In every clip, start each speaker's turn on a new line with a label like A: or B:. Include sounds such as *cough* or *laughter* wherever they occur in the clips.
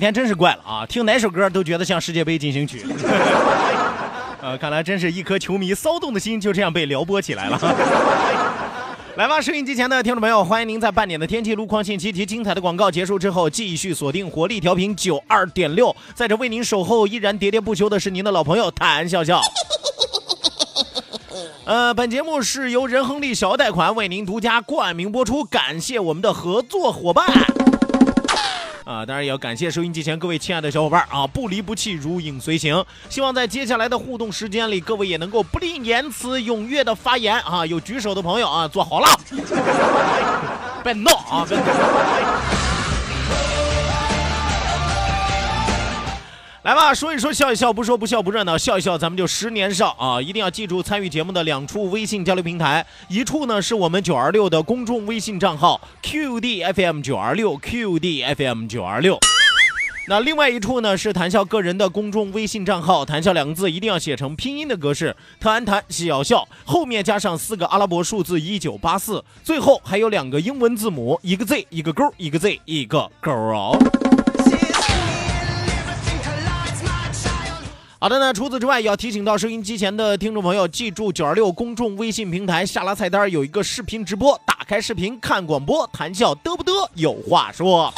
A: 今天真是怪了啊！听哪首歌都觉得像世界杯进行曲。*laughs* 呃，看来真是一颗球迷骚动的心就这样被撩拨起来了。*laughs* 来吧，收音机前的听众朋友，欢迎您在半点的天气、路况信息及精彩的广告结束之后，继续锁定活力调频九二点六。在这为您守候依然喋喋不休的是您的老朋友谭笑笑。*laughs* 呃，本节目是由仁恒利小额贷款为您独家冠名播出，感谢我们的合作伙伴。啊，当然也要感谢收音机前各位亲爱的小伙伴啊，不离不弃，如影随形。希望在接下来的互动时间里，各位也能够不吝言辞，踊跃的发言啊。有举手的朋友啊，坐好了，*laughs* 别闹啊，别闹。来吧，说一说笑一笑，不说不笑不热闹，笑一笑咱们就十年少啊！一定要记住参与节目的两处微信交流平台，一处呢是我们九二六的公众微信账号 QDFM 九二六 QDFM 九二六，那另外一处呢是谈笑个人的公众微信账号，谈笑两个字一定要写成拼音的格式，特安谈笑笑，后面加上四个阿拉伯数字一九八四，最后还有两个英文字母，一个 Z 一个勾，一个 Z 一个勾哦。好的呢，除此之外，也要提醒到收音机前的听众朋友，记住九二六公众微信平台下拉菜单有一个视频直播，打开视频看广播，谈笑嘚不嘚有话说。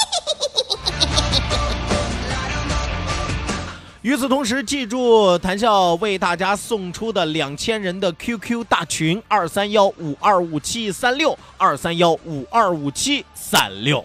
A: 与此同时，记住谈笑为大家送出的两千人的 QQ 大群二三幺五二五七三六二三幺五二五七三六。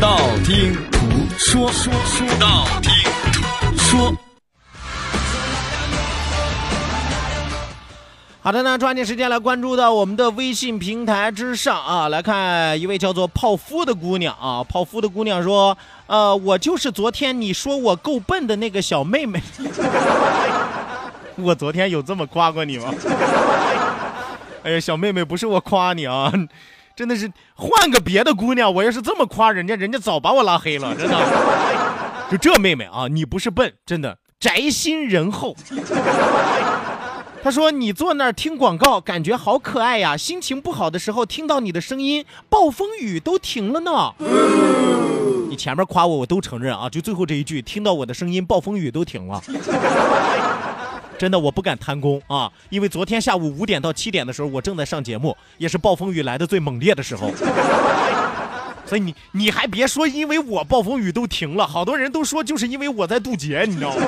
B: 道听途说，说说道听途说。
A: 好的呢，抓紧时间来关注到我们的微信平台之上啊，来看一位叫做泡芙的姑娘啊，泡芙的姑娘说，呃，我就是昨天你说我够笨的那个小妹妹。*laughs* 我昨天有这么夸过你吗？*laughs* 哎呀，小妹妹，不是我夸你啊，真的是换个别的姑娘，我要是这么夸人家，人家早把我拉黑了，*laughs* 真的。就这妹妹啊，你不是笨，真的宅心仁厚。他说你坐那儿听广告，感觉好可爱呀。心情不好的时候听到你的声音，暴风雨都停了呢。你前面夸我，我都承认啊，就最后这一句，听到我的声音，暴风雨都停了。真的，我不敢贪功啊，因为昨天下午五点到七点的时候，我正在上节目，也是暴风雨来的最猛烈的时候。*laughs* 所以你你还别说，因为我暴风雨都停了，好多人都说就是因为我在渡劫，你知道吗？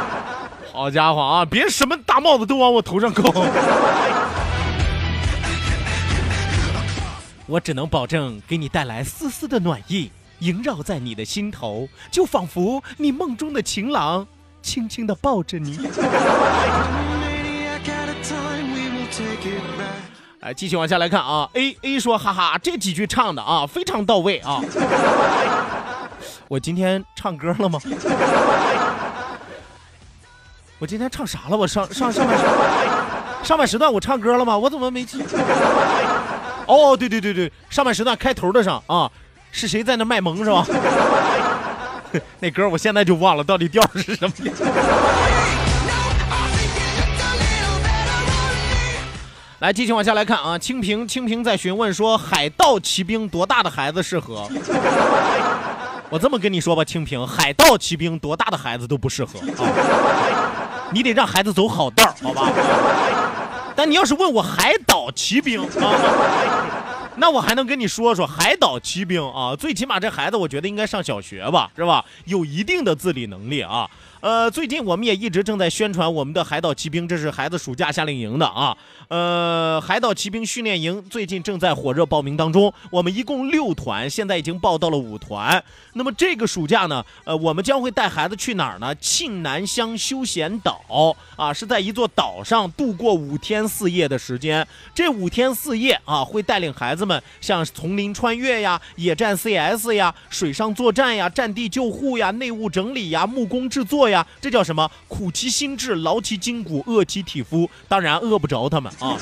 A: *laughs* 好家伙啊，别什么大帽子都往我头上扣。*laughs* 我只能保证给你带来丝丝的暖意，萦绕在你的心头，就仿佛你梦中的情郎。轻轻的抱着你。*laughs* 哎，继续往下来看啊，A A 说，哈哈，这几句唱的啊，非常到位啊。我今天唱歌了吗？我今天唱啥了？我上上上半时上半时段我唱歌了吗？我怎么没记？哦，对对对对，上半时段开头的上啊，是谁在那卖萌是吧？*laughs* 那歌我现在就忘了到底调是什么。*laughs* 来，继续往下来看啊，清平清平在询问说，海盗骑兵多大的孩子适合？*laughs* 我这么跟你说吧，清平，海盗骑兵多大的孩子都不适合啊，你得让孩子走好道好吧？但你要是问我海岛骑兵啊，*laughs* 那我还能跟你说说海岛骑兵啊，最起码这孩子我觉得应该上小学吧，是吧？有一定的自理能力啊。呃，最近我们也一直正在宣传我们的海岛骑兵，这是孩子暑假夏令营的啊。呃，海岛骑兵训练营最近正在火热报名当中，我们一共六团，现在已经报到了五团。那么这个暑假呢，呃，我们将会带孩子去哪儿呢？庆南乡休闲岛啊，是在一座岛上度过五天四夜的时间。这五天四夜啊，会带领孩子们像丛林穿越呀、野战 CS 呀、水上作战呀、战地救护呀、内务整理呀、木工制作。呀，呀这叫什么？苦其心志，劳其筋骨，饿其体肤。当然饿不着他们啊，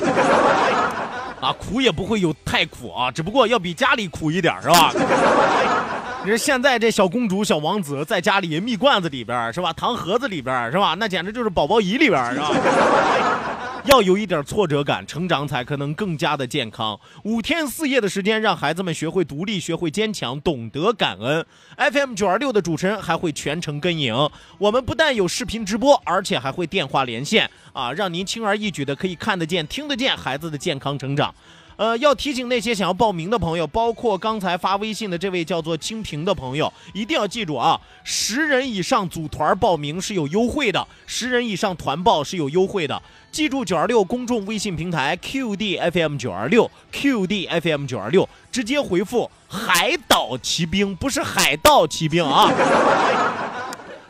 A: *laughs* 啊，苦也不会有太苦啊，只不过要比家里苦一点，是吧？*laughs* 你说现在这小公主、小王子在家里蜜罐子里边是吧？糖盒子里边是吧？那简直就是宝宝仪里边是吧？要有一点挫折感，成长才可能更加的健康。五天四夜的时间，让孩子们学会独立，学会坚强，懂得感恩。FM 九二六的主持人还会全程跟影。我们不但有视频直播，而且还会电话连线啊，让您轻而易举的可以看得见、听得见孩子的健康成长。呃，要提醒那些想要报名的朋友，包括刚才发微信的这位叫做清平的朋友，一定要记住啊，十人以上组团报名是有优惠的，十人以上团报是有优惠的。记住九二六公众微信平台 QDFM 九二六 QDFM 九二六，直接回复“海岛骑兵”，不是海盗骑兵啊，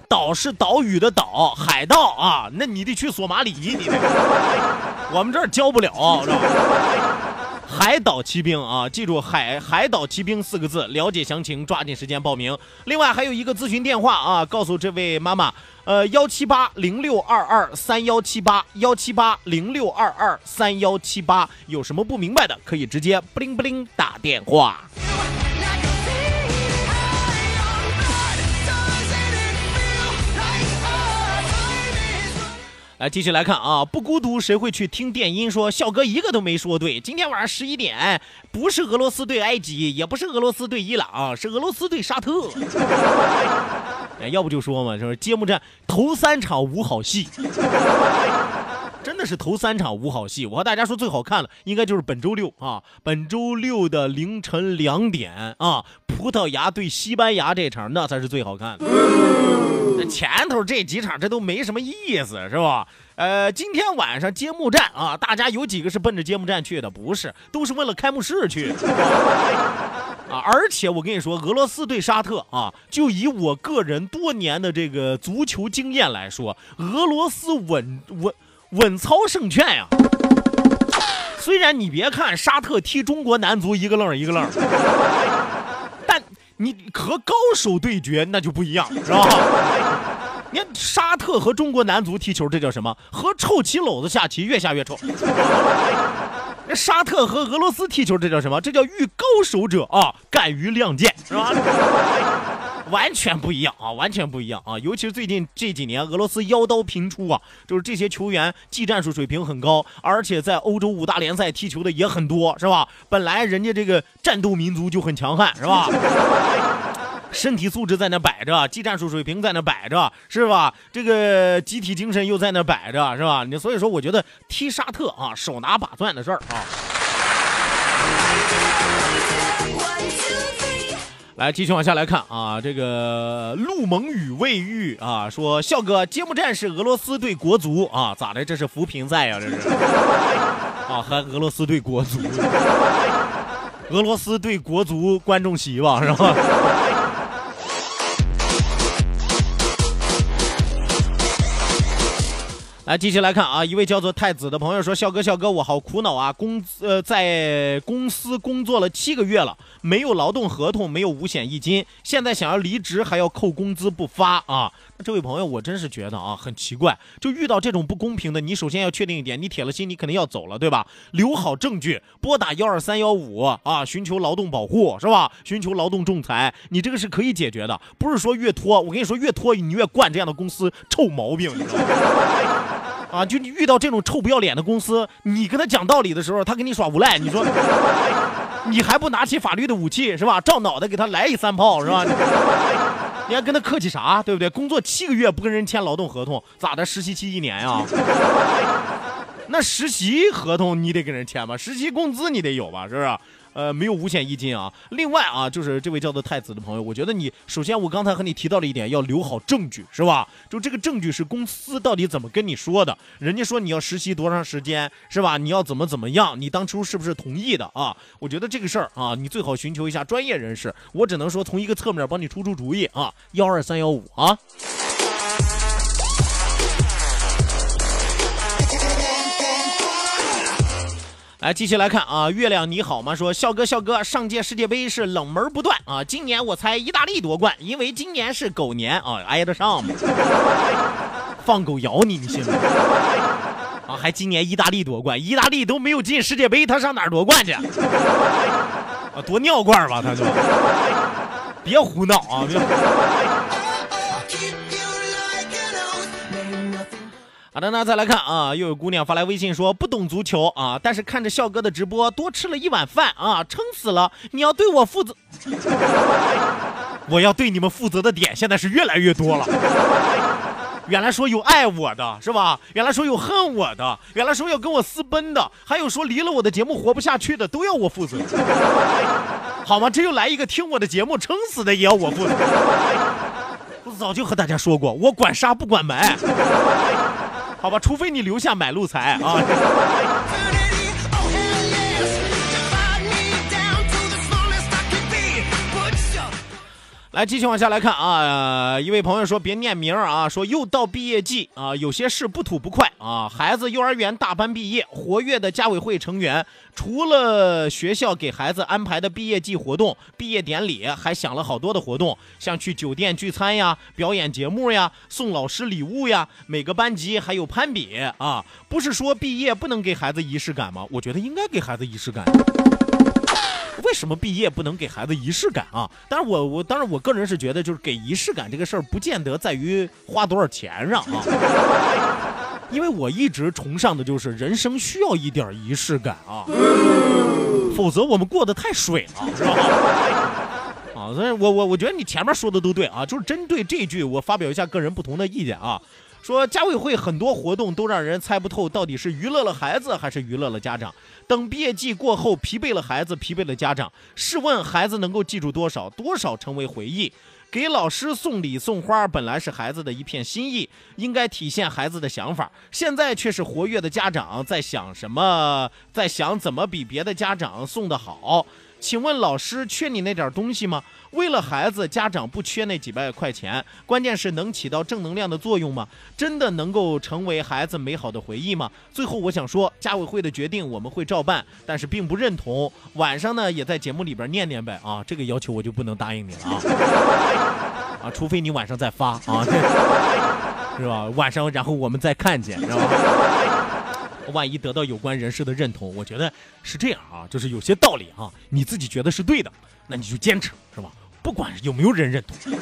A: 岛是岛屿的岛，海盗啊，那你得去索马里，你得，我们这儿教不了，知道吧？海岛骑兵啊，记住“海海岛骑兵”四个字，了解详情，抓紧时间报名。另外还有一个咨询电话啊，告诉这位妈妈，呃，幺七八零六二二三幺七八，幺七八零六二二三幺七八，有什么不明白的，可以直接不灵不灵打电话。来继续来看啊，不孤独谁会去听电音？说笑哥一个都没说对。今天晚上十一点，不是俄罗斯对埃及，也不是俄罗斯对伊朗，是俄罗斯对沙特。*laughs* 要不就说嘛，就是揭幕战头三场无好戏，真的是头三场无好戏。我和大家说最好看的应该就是本周六啊，本周六的凌晨两点啊，葡萄牙对西班牙这场那才是最好看的。前头这几场这都没什么意思，是吧？呃，今天晚上揭幕战啊，大家有几个是奔着揭幕战去的？不是，都是为了开幕式去。*laughs* 啊，而且我跟你说，俄罗斯对沙特啊，就以我个人多年的这个足球经验来说，俄罗斯稳稳稳操胜券呀。虽然你别看沙特踢中国男足一个愣一个愣，你和高手对决那就不一样，是吧？*laughs* 你看沙特和中国男足踢球，这叫什么？和臭棋篓子下棋，越下越臭。那沙特和俄罗斯踢球，这叫什么？这叫遇高手者啊，敢于亮剑，是吧？完全不一样啊，完全不一样啊！尤其是最近这几年，俄罗斯腰刀频出啊，就是这些球员技战术水平很高，而且在欧洲五大联赛踢球的也很多，是吧？本来人家这个战斗民族就很强悍，是吧？身体素质在那摆着，技战术水平在那摆着，是吧？这个集体精神又在那摆着，是吧？你所以说，我觉得踢沙特啊，手拿把攥的事儿啊。来，继续往下来看啊，这个陆蒙雨未遇啊，说笑哥，揭幕战是俄罗斯对国足啊，咋的？这是扶贫赛呀？这是 *laughs* 啊，还俄罗斯对国足，俄罗斯对国足观众席吧，是吧？来，继续来看啊，一位叫做太子的朋友说：“笑哥，笑哥，我好苦恼啊！工呃，在公司工作了七个月了，没有劳动合同，没有五险一金，现在想要离职还要扣工资不发啊！那这位朋友，我真是觉得啊，很奇怪，就遇到这种不公平的，你首先要确定一点，你铁了心，你肯定要走了，对吧？留好证据，拨打幺二三幺五啊，寻求劳动保护，是吧？寻求劳动仲裁，你这个是可以解决的，不是说越拖，我跟你说，越拖你越惯这样的公司臭毛病，啊，就你遇到这种臭不要脸的公司，你跟他讲道理的时候，他跟你耍无赖，你说，*laughs* 你还不拿起法律的武器是吧？照脑袋给他来一三炮是吧？你还跟他客气啥？对不对？工作七个月不跟人签劳动合同，咋的？实习期一年呀？*laughs* 那实习合同你得跟人签吧？实习工资你得有吧？是不是？呃，没有五险一金啊。另外啊，就是这位叫做太子的朋友，我觉得你首先我刚才和你提到了一点，要留好证据，是吧？就这个证据是公司到底怎么跟你说的？人家说你要实习多长时间，是吧？你要怎么怎么样？你当初是不是同意的啊？我觉得这个事儿啊，你最好寻求一下专业人士。我只能说从一个侧面帮你出出主意啊，幺二三幺五啊。来，继续来看啊，月亮你好吗？说笑哥，笑哥，上届世界杯是冷门不断啊，今年我猜意大利夺冠，因为今年是狗年啊，挨得上吗？放狗咬你，你信吗？*laughs* 啊，还今年意大利夺冠，意大利都没有进世界杯，他上哪儿夺冠去？*laughs* 啊，夺尿罐吧，他就。别胡闹啊！别。好的，那再来看啊，又有姑娘发来微信说不懂足球啊，但是看着笑哥的直播多吃了一碗饭啊，撑死了。你要对我负责，*laughs* 我要对你们负责的点现在是越来越多了。原来说有爱我的是吧？原来说有恨我的，原来说要跟我私奔的，还有说离了我的节目活不下去的，都要我负责。好吗？这又来一个听我的节目撑死的也要我负责。我早就和大家说过，我管杀不管埋。好吧，除非你留下买路财啊。来，继续往下来看啊，一位朋友说别念名啊，说又到毕业季啊，有些事不吐不快啊。孩子幼儿园大班毕业，活跃的家委会成员除了学校给孩子安排的毕业季活动、毕业典礼，还想了好多的活动，像去酒店聚餐呀、表演节目呀、送老师礼物呀，每个班级还有攀比啊。不是说毕业不能给孩子仪式感吗？我觉得应该给孩子仪式感。为什么毕业不能给孩子仪式感啊？当然，我我当然我个人是觉得，就是给仪式感这个事儿，不见得在于花多少钱上啊。*laughs* 因为我一直崇尚的就是人生需要一点仪式感啊，否则我们过得太水了，是吧？*laughs* 啊，所以我我我觉得你前面说的都对啊，就是针对这句，我发表一下个人不同的意见啊。说家委会很多活动都让人猜不透，到底是娱乐了孩子还是娱乐了家长。等毕业季过后，疲惫了孩子，疲惫了家长。试问孩子能够记住多少？多少成为回忆？给老师送礼送花，本来是孩子的一片心意，应该体现孩子的想法。现在却是活跃的家长在想什么？在想怎么比别的家长送的好？请问老师缺你那点东西吗？为了孩子，家长不缺那几百块钱，关键是能起到正能量的作用吗？真的能够成为孩子美好的回忆吗？最后我想说，家委会的决定我们会照办，但是并不认同。晚上呢，也在节目里边念念呗啊，这个要求我就不能答应你了啊 *laughs* 啊，除非你晚上再发啊，是吧？晚上然后我们再看见，知道吧？万一得到有关人士的认同，我觉得是这样啊，就是有些道理哈，你自己觉得是对的，那你就坚持，是吧？不管有没有人认同，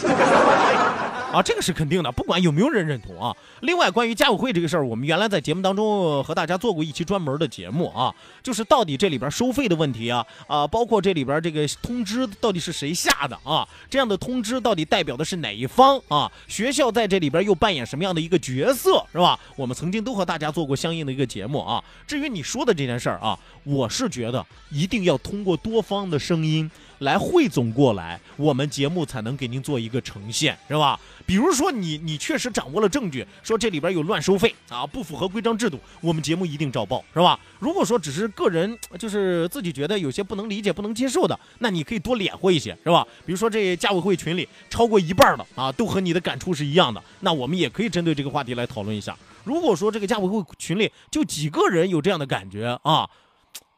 A: 啊，这个是肯定的，不管有没有人认同啊。另外，关于家委会这个事儿，我们原来在节目当中和大家做过一期专门的节目啊，就是到底这里边收费的问题啊，啊，包括这里边这个通知到底是谁下的啊，这样的通知到底代表的是哪一方啊？学校在这里边又扮演什么样的一个角色，是吧？我们曾经都和大家做过相应的一个节目啊。至于你说的这件事儿啊，我是觉得一定要通过多方的声音。来汇总过来，我们节目才能给您做一个呈现，是吧？比如说你你确实掌握了证据，说这里边有乱收费啊，不符合规章制度，我们节目一定照报，是吧？如果说只是个人就是自己觉得有些不能理解、不能接受的，那你可以多敛和一些，是吧？比如说这家委会群里超过一半的啊，都和你的感触是一样的，那我们也可以针对这个话题来讨论一下。如果说这个家委会群里就几个人有这样的感觉啊，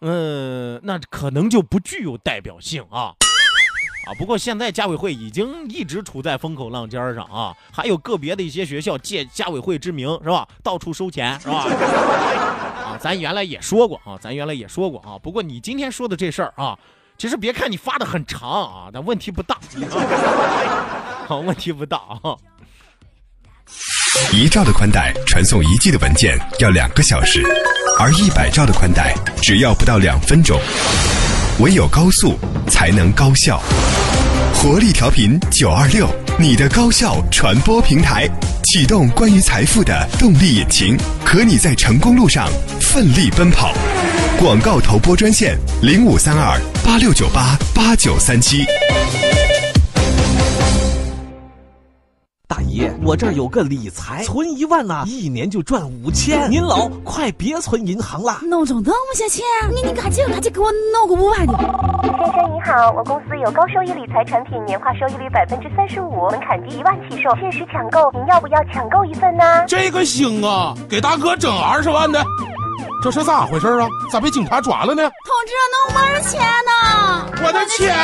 A: 嗯，那可能就不具有代表性啊。啊，不过现在家委会已经一直处在风口浪尖上啊，还有个别的一些学校借家委会之名是吧，到处收钱是吧？*laughs* 啊，咱原来也说过啊，咱原来也说过啊。不过你今天说的这事儿啊，其实别看你发的很长啊，但问题不大，好，*laughs* 问题不大啊。
C: 一兆的宽带传送一 G 的文件要两个小时，而一百兆的宽带只要不到两分钟。唯有高速才能高效，活力调频九二六，你的高效传播平台，启动关于财富的动力引擎，和你在成功路上奋力奔跑。广告投播专线零五三二八六九八八九三七。
D: 大爷，我这儿有个理财，存一万呐，一年就赚五千。您老快别存银行了，
E: 弄中那么些钱，你你赶紧赶紧给我弄个五万的。
F: 先生您好，我公司有高收益理财产品，年化收益率百分之三十五，门槛低，一万起售，限时抢购，您要不要抢购一份呢？
G: 这个行啊，给大哥整二十万的。这是咋回事啊？咋被警察抓了呢？
E: 同志，那我的钱呢？
G: 我的钱！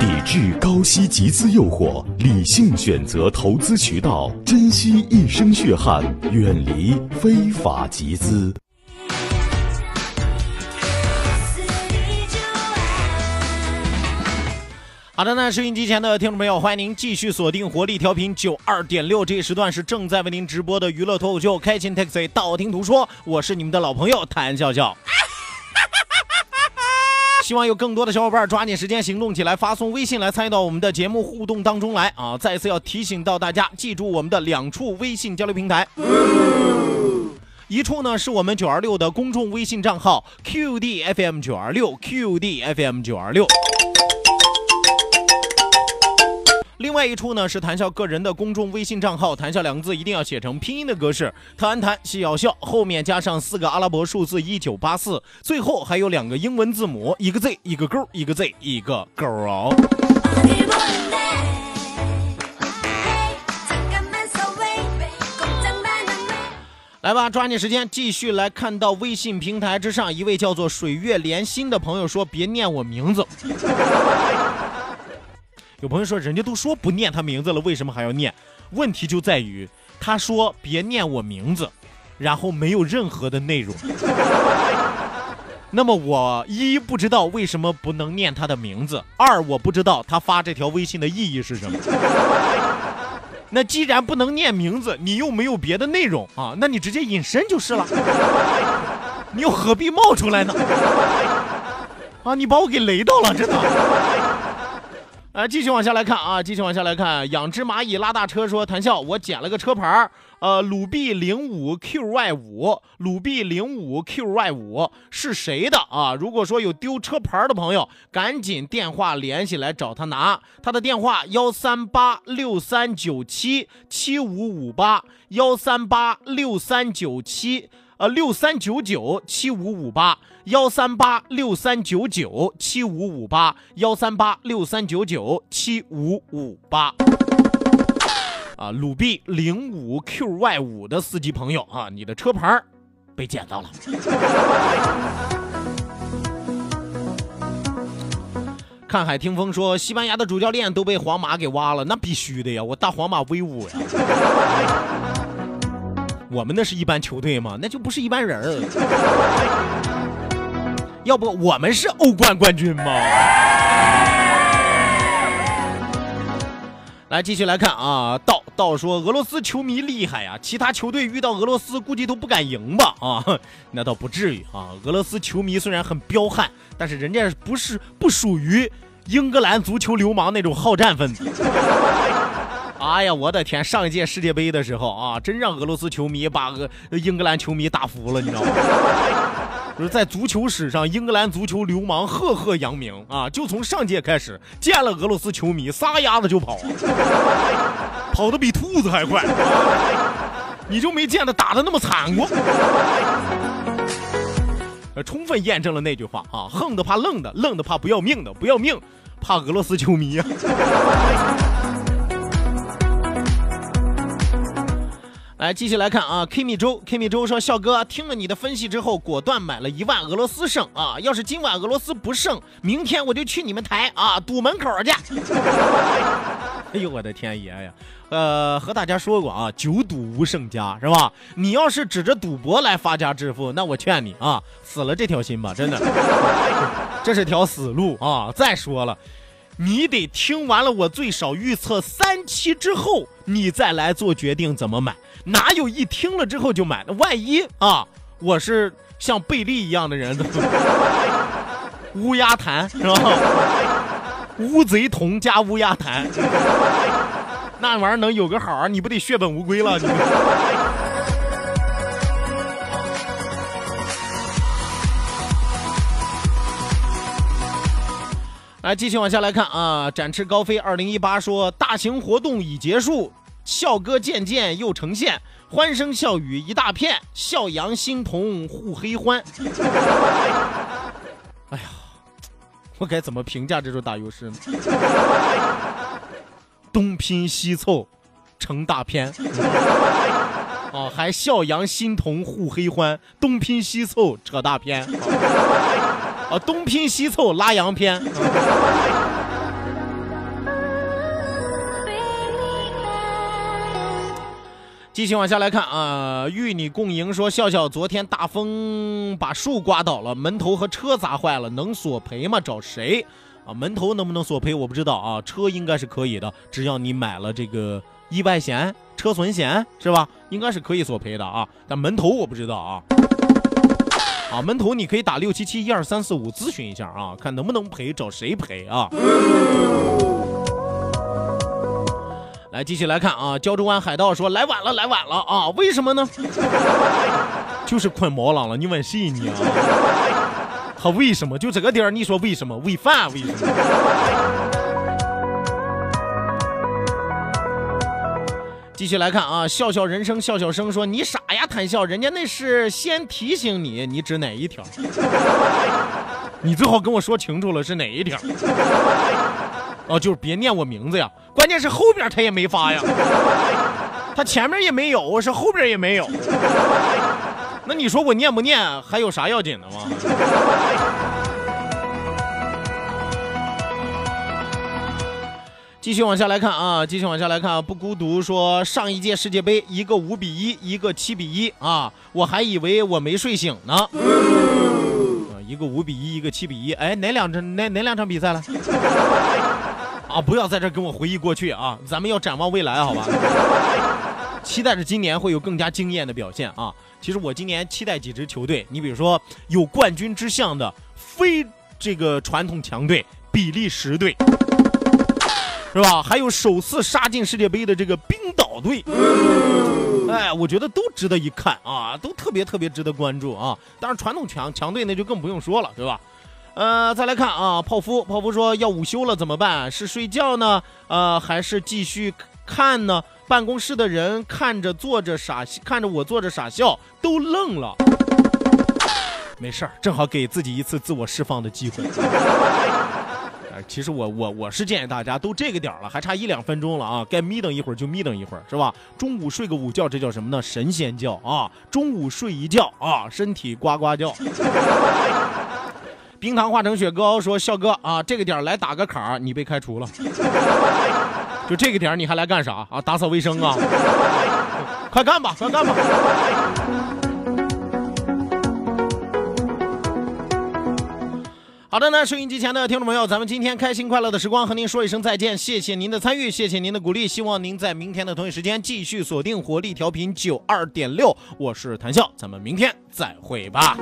H: 抵制高息集资诱惑，理性选择投资渠道，珍惜一生血汗，远离非法集资。
A: 好的，那收音机前的听众朋友，欢迎您继续锁定活力调频九二点六，这一时段是正在为您直播的娱乐脱口秀《开心 Taxi》，道听途说，我是你们的老朋友谭笑笑。*laughs* 希望有更多的小伙伴抓紧时间行动起来，发送微信来参与到我们的节目互动当中来啊！再次要提醒到大家，记住我们的两处微信交流平台，一处呢是我们九二六的公众微信账号 QDFM 九二六 QDFM 九二六。另外一处呢是谈笑个人的公众微信账号，谈笑两个字一定要写成拼音的格式，谈谈笑笑，后面加上四个阿拉伯数字一九八四，最后还有两个英文字母，一个 Z 一个勾，一个 Z 一个勾哦。*laughs* 来吧，抓紧时间继续来看到微信平台之上一位叫做水月连心的朋友说：“别念我名字。*laughs* ”有朋友说，人家都说不念他名字了，为什么还要念？问题就在于他说别念我名字，然后没有任何的内容。*laughs* 那么我一不知道为什么不能念他的名字，二我不知道他发这条微信的意义是什么。那既然不能念名字，你又没有别的内容啊，那你直接隐身就是了。你又何必冒出来呢？*laughs* 啊，你把我给雷到了，真的。来，继续往下来看啊！继续往下来看，养只蚂蚁拉大车说：“谈笑，我捡了个车牌儿，呃，鲁 B 零五 QY 五，鲁 B 零五 QY 五是谁的啊？如果说有丢车牌的朋友，赶紧电话联系来找他拿。他的电话幺三八六三九七七五五八，幺三八六三九七。”呃，六三九九七五五八幺三八六三九九七五五八幺三八六三九九七五五八。啊，鲁 B 零五 QY 五的司机朋友啊，你的车牌被捡到了。看海听风说，西班牙的主教练都被皇马给挖了，那必须的呀，我大皇马威武呀。我们那是一般球队吗？那就不是一般人儿。要不我们是欧冠冠军吗？来，继续来看啊。道道说，俄罗斯球迷厉害呀，其他球队遇到俄罗斯估计都不敢赢吧？啊，那倒不至于啊。俄罗斯球迷虽然很彪悍，但是人家不是不属于英格兰足球流氓那种好战分子。哎呀，我的天！上一届世界杯的时候啊，真让俄罗斯球迷把个英格兰球迷打服了，你知道吗？*laughs* 就是在足球史上，英格兰足球流氓赫赫扬名啊！就从上届开始，见了俄罗斯球迷撒丫子就跑，跑得比兔子还快。你就没见他打的那么惨过？呃充分验证了那句话啊：横的怕愣的，愣的怕不要命的，不要命怕俄罗斯球迷呀。来，继续来看啊，Kimi 周，Kimi 周说，笑哥听了你的分析之后，果断买了一万俄罗斯胜啊！要是今晚俄罗斯不胜，明天我就去你们台啊堵门口去。*laughs* 哎呦我的天爷呀！呃，和大家说过啊，久赌无胜家是吧？你要是指着赌博来发家致富，那我劝你啊，死了这条心吧，真的，*laughs* 这是条死路啊！再说了。你得听完了我最少预测三期之后，你再来做决定怎么买。哪有一听了之后就买的？万一啊，我是像贝利一样的人，*laughs* 乌鸦弹是吧？乌贼瞳加乌鸦弹，那玩意儿能有个好？你不得血本无归了？你。*laughs* 来，继续往下来看啊！展翅高飞二零一八说，大型活动已结束，笑歌渐渐又呈现，欢声笑语一大片，笑阳心同护黑欢。*laughs* 哎呀，我该怎么评价这首打油诗呢？东拼西凑成大片，啊，还笑阳心同护黑欢，东拼西凑扯大片。啊，东拼西凑拉洋片。继续往下来看啊，与你共赢说笑笑昨天大风把树刮倒了，门头和车砸坏了，能索赔吗？找谁？啊，门头能不能索赔我不知道啊，车应该是可以的，只要你买了这个意外险、车损险是吧？应该是可以索赔的啊，但门头我不知道啊。啊，门头你可以打六七七一二三四五咨询一下啊，看能不能赔，找谁赔啊？来，继续来看啊，胶州湾海盗说来晚了，来晚了啊，为什么呢？*laughs* 就是困毛囊了，你问谁呢？他为什么就这个点儿？你说为什么？喂饭为什么？继续来看啊，笑笑人生笑笑生说你傻呀，谈笑，人家那是先提醒你，你指哪一条？*laughs* 你最好跟我说清楚了是哪一条？哦，就是别念我名字呀，关键是后边他也没发呀，*laughs* 他前面也没有，我是后边也没有，*laughs* 那你说我念不念还有啥要紧的吗？*laughs* 继续往下来看啊，继续往下来看啊，不孤独说上一届世界杯一个五比一，一个七比一啊，我还以为我没睡醒呢。啊，一个五比一，一个七比一，哎，哪两场哪哪两场比赛了？不要在这跟我回忆过去啊，咱们要展望未来，好吧？*laughs* 期待着今年会有更加惊艳的表现啊。其实我今年期待几支球队，你比如说有冠军之相的非这个传统强队比利时队。是吧？还有首次杀进世界杯的这个冰岛队，哎，我觉得都值得一看啊，都特别特别值得关注啊。当然，传统强强队那就更不用说了，对吧？呃，再来看啊，泡芙，泡芙说要午休了怎么办？是睡觉呢？呃，还是继续看呢？办公室的人看着坐着傻，看着我坐着傻笑，都愣了。没事儿，正好给自己一次自我释放的机会。*laughs* 其实我我我是建议大家都这个点了，还差一两分钟了啊，该眯瞪一会儿就眯瞪一会儿，是吧？中午睡个午觉，这叫什么呢？神仙觉啊！中午睡一觉啊，身体呱呱叫。*laughs* 冰糖化成雪糕说：“笑哥啊，这个点来打个卡，你被开除了。*laughs* 就这个点你还来干啥啊？打扫卫生啊？快干吧，快干吧！”好的呢，收音机前的听众朋友，咱们今天开心快乐的时光和您说一声再见，谢谢您的参与，谢谢您的鼓励，希望您在明天的同一时间继续锁定活力调频九二点六，我是谭笑，咱们明天再会吧。